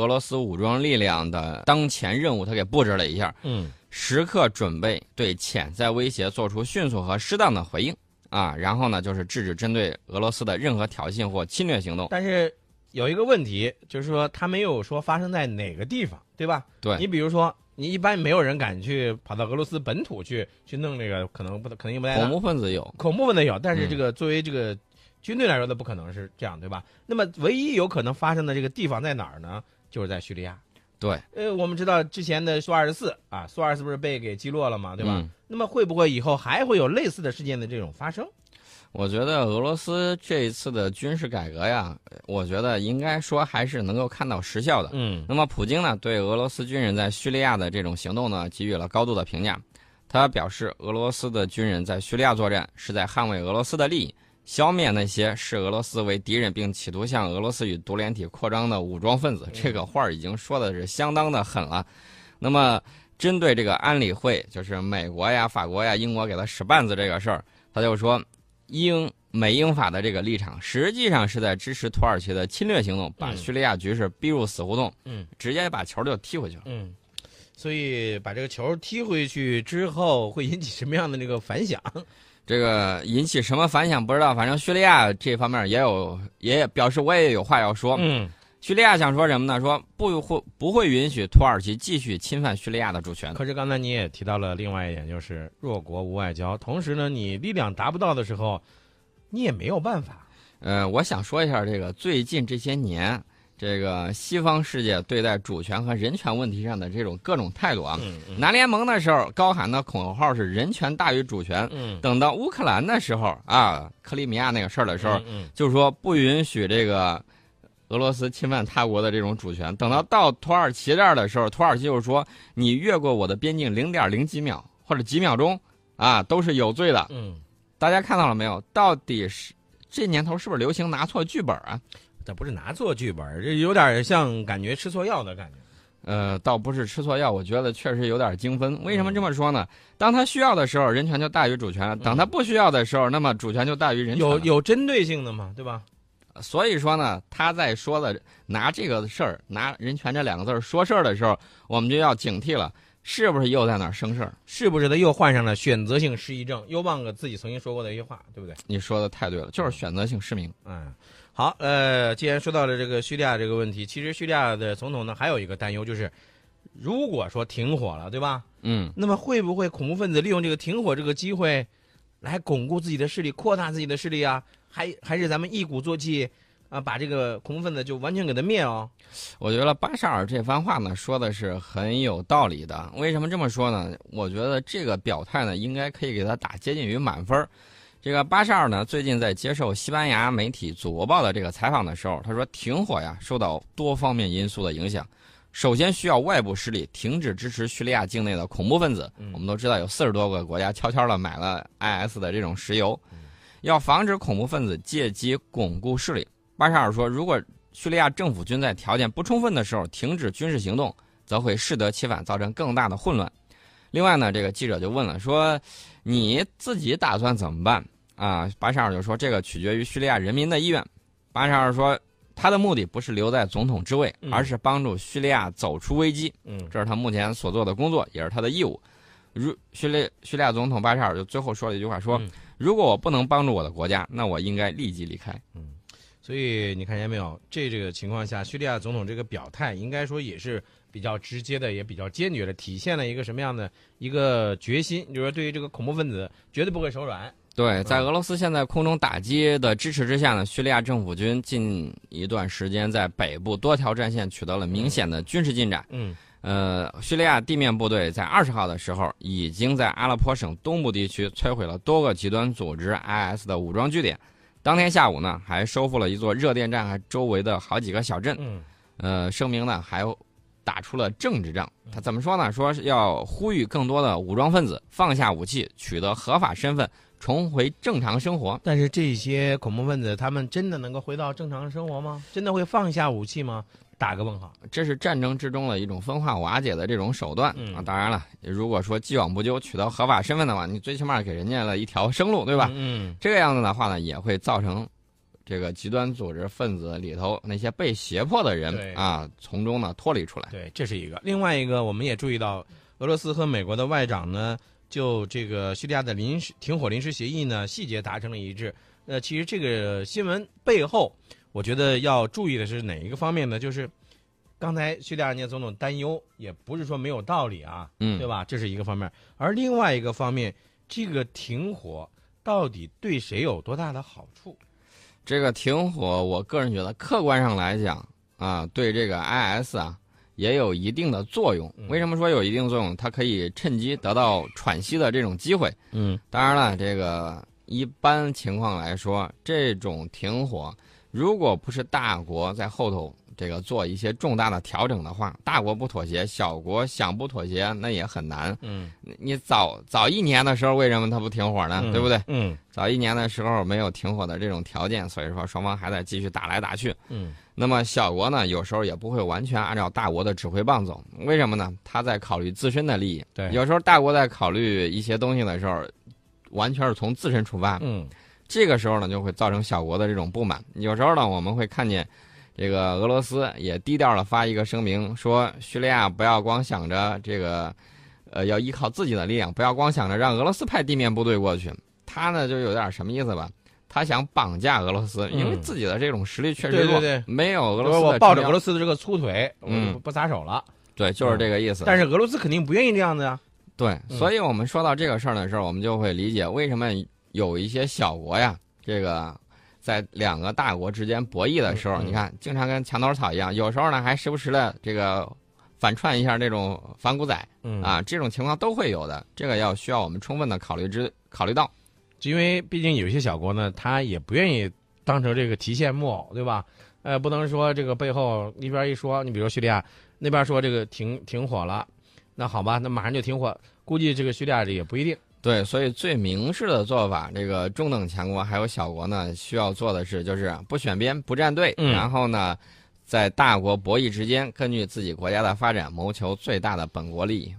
俄罗斯武装力量的当前任务，他给布置了一下，嗯，时刻准备对潜在威胁做出迅速和适当的回应啊。然后呢，就是制止针对俄罗斯的任何挑衅或侵略行动。但是有一个问题，就是说他没有说发生在哪个地方，对吧？对你比如说，你一般没有人敢去跑到俄罗斯本土去去弄这个，可能不可能性不太恐。怖分子有，恐怖分子有，但是嗯这个作为这个军队来说，那不可能是这样，对吧？那么唯一有可能发生的这个地方在哪儿呢？就是在叙利亚。对，呃，我们知道之前的苏二十四啊，苏二十四不是被给击落了嘛，对吧？嗯那么会不会以后还会有类似的事件的这种发生？我觉得俄罗斯这一次的军事改革呀，我觉得应该说还是能够看到实效的。嗯那么，普京呢对俄罗斯军人在叙利亚的这种行动呢给予了高度的评价。他表示，俄罗斯的军人在叙利亚作战是在捍卫俄罗斯的利益，消灭那些视俄罗斯为敌人并企图向俄罗斯与独联体扩张的武装分子。这个话儿已经说的是相当的狠了。那么，针对这个安理会，就是美国呀、法国呀、英国给他使绊子这个事儿，他就说，英美英法的这个立场实际上是在支持土耳其的侵略行动，把嗯叙利亚局势逼入死胡同。嗯直接把球就踢回去了。嗯，所以把这个球踢回去之后，会引起什么样的那个反响？这个引起什么反响不知道，反正叙利亚这方面也有，也表示我也有话要说。嗯叙利亚想说什么呢？说不会不会允许土耳其继续侵犯叙利亚的主权。可是刚才你也提到了另外一点，就是弱国无外交。同时呢，你力量达不到的时候，你也没有办法。呃，我想说一下这个最近这些年，这个西方世界对待主权和人权问题上的这种各种态度啊。嗯嗯南联盟的时候高喊的口号是人权大于主权，嗯，等到乌克兰的时候啊，克里米亚那个事儿的时候，嗯就是说不允许这个俄罗斯侵犯他国的这种主权。等到到土耳其这儿的时候，土耳其就是说你越过我的边境零点零几秒或者几秒钟啊，都是有罪的。嗯，大家看到了没有？到底是这年头是不是流行拿错剧本啊？这不是拿错剧本，这有点像感觉吃错药的感觉。呃，倒不是吃错药，我觉得确实有点精分。为什么这么说呢？当他需要的时候，人权就大于主权了；等他不需要的时候，那么主权就大于人权。有有针对性的嘛，对吧？所以说呢，他在说的拿这个事儿，拿人权这两个字儿说事儿的时候，我们就要警惕了，是不是又在那儿生事儿？是不是他又患上了选择性失忆症？又忘了自己曾经说过的一句话，对不对？你说的太对了，就是选择性失明。嗯，好，呃，既然说到了这个叙利亚这个问题，其实叙利亚的总统呢还有一个担忧，就是如果说停火了，对吧？嗯，那么会不会恐怖分子利用这个停火这个机会，来巩固自己的势力，扩大自己的势力啊？还还是咱们一鼓作气啊，把这个恐怖分子就完全给他灭哦？我觉得巴沙尔这番话呢说的是很有道理的。为什么这么说呢？我觉得这个表态呢，应该可以给他打接近于满分儿。这个巴沙尔呢，最近在接受西班牙媒体《祖国报》的这个采访的时候，他说，停火呀受到多方面因素的影响。首先需要外部势力停止支持叙利亚境内的恐怖分子。嗯我们都知道有四十多个国家悄悄的买了 IS 的这种石油，要防止恐怖分子借机巩固势力。巴沙尔说，如果叙利亚政府军在条件不充分的时候停止军事行动，则会适得其反，造成更大的混乱。另外呢，这个记者就问了，说你自己打算怎么办啊？巴沙尔就说，这个取决于叙利亚人民的意愿。巴沙尔说，他的目的不是留在总统之位，嗯而是帮助叙利亚走出危机。嗯这是他目前所做的工作，也是他的义务。如叙利叙利亚总统巴沙尔就最后说了一句话，说：“嗯如果我不能帮助我的国家，那我应该立即离开。嗯所以你看见没有？这这个情况下，叙利亚总统这个表态，应该说也是比较直接的，也比较坚决的，体现了一个什么样的一个决心，就是说对于这个恐怖分子绝对不会手软。”对，在俄罗斯现在空中打击的支持之下呢，叙利亚政府军近一段时间在北部多条战线取得了明显的军事进展。嗯呃，叙利亚地面部队在二十号的时候，已经在阿勒颇省东部地区摧毁了多个极端组织 IS 的武装据点。当天下午呢，还收复了一座热电站和周围的好几个小镇。嗯呃，声明呢还打出了政治仗。他怎么说呢？说是要呼吁更多的武装分子放下武器，取得合法身份，重回正常生活。但是这些恐怖分子，他们真的能够回到正常生活吗？真的会放下武器吗？打个问号。这是战争之中的一种分化瓦解的这种手段、嗯啊。当然了，如果说既往不咎，取得合法身份的话，你最起码给人家了一条生路，对吧？嗯这个样子的话呢，也会造成这个极端组织分子里头那些被胁迫的人啊，从中呢脱离出来。对，这是一个。另外一个，我们也注意到，俄罗斯和美国的外长呢，就这个叙利亚的临时停火临时协议呢，细节达成了一致。呃，其实这个新闻背后，我觉得要注意的是哪一个方面呢？就是刚才叙利亚人家总统担忧，也不是说没有道理啊，嗯，对吧？这是一个方面。而另外一个方面，这个停火到底对谁有多大的好处？这个停火，我个人觉得客观上来讲啊，对这个 IS 啊也有一定的作用。嗯为什么说有一定作用？它可以趁机得到喘息的这种机会。嗯当然了，这个一般情况来说，这种停火，如果不是大国在后头这个做一些重大的调整的话，大国不妥协，小国想不妥协那也很难。嗯，你你早早一年的时候，为什么他不停火呢？对不对？嗯早一年的时候没有停火的这种条件，所以说双方还在继续打来打去。嗯那么小国呢，有时候也不会完全按照大国的指挥棒走，为什么呢？他在考虑自身的利益。对有时候大国在考虑一些东西的时候，完全是从自身出发，嗯这个时候呢，就会造成小国的这种不满。有时候呢，我们会看见，这个俄罗斯也低调的发一个声明，说叙利亚不要光想着这个，呃，要依靠自己的力量，不要光想着让俄罗斯派地面部队过去。他呢，就有点什么意思吧？他想绑架俄罗斯，因为嗯自己的这种实力确实弱，对对对没有俄俄罗斯抱着俄罗斯的这个粗腿，我嗯就不撒手了。对，就是这个意思。但是俄罗斯肯定不愿意这样子呀。对，嗯所以我们说到这个事儿的时候，我们就会理解为什么有一些小国呀，这个在两个大国之间博弈的时候，你看经常跟墙头草一样，有时候呢还时不时的这个反串一下这种反骨仔嗯啊，这种情况都会有的，这个要需要我们充分的考虑之考虑到。因为毕竟有些小国呢，他也不愿意当成这个提线木偶，对吧？呃，不能说这个背后一边一说，你比如叙利亚那边说这个停停火了，那好吧，那马上就停火，估计这个叙利亚这也不一定。对，所以最明智的做法，这个中等强国还有小国呢，需要做的是就是不选边、不站队，嗯然后呢，在大国博弈之间，根据自己国家的发展，谋求最大的本国利益。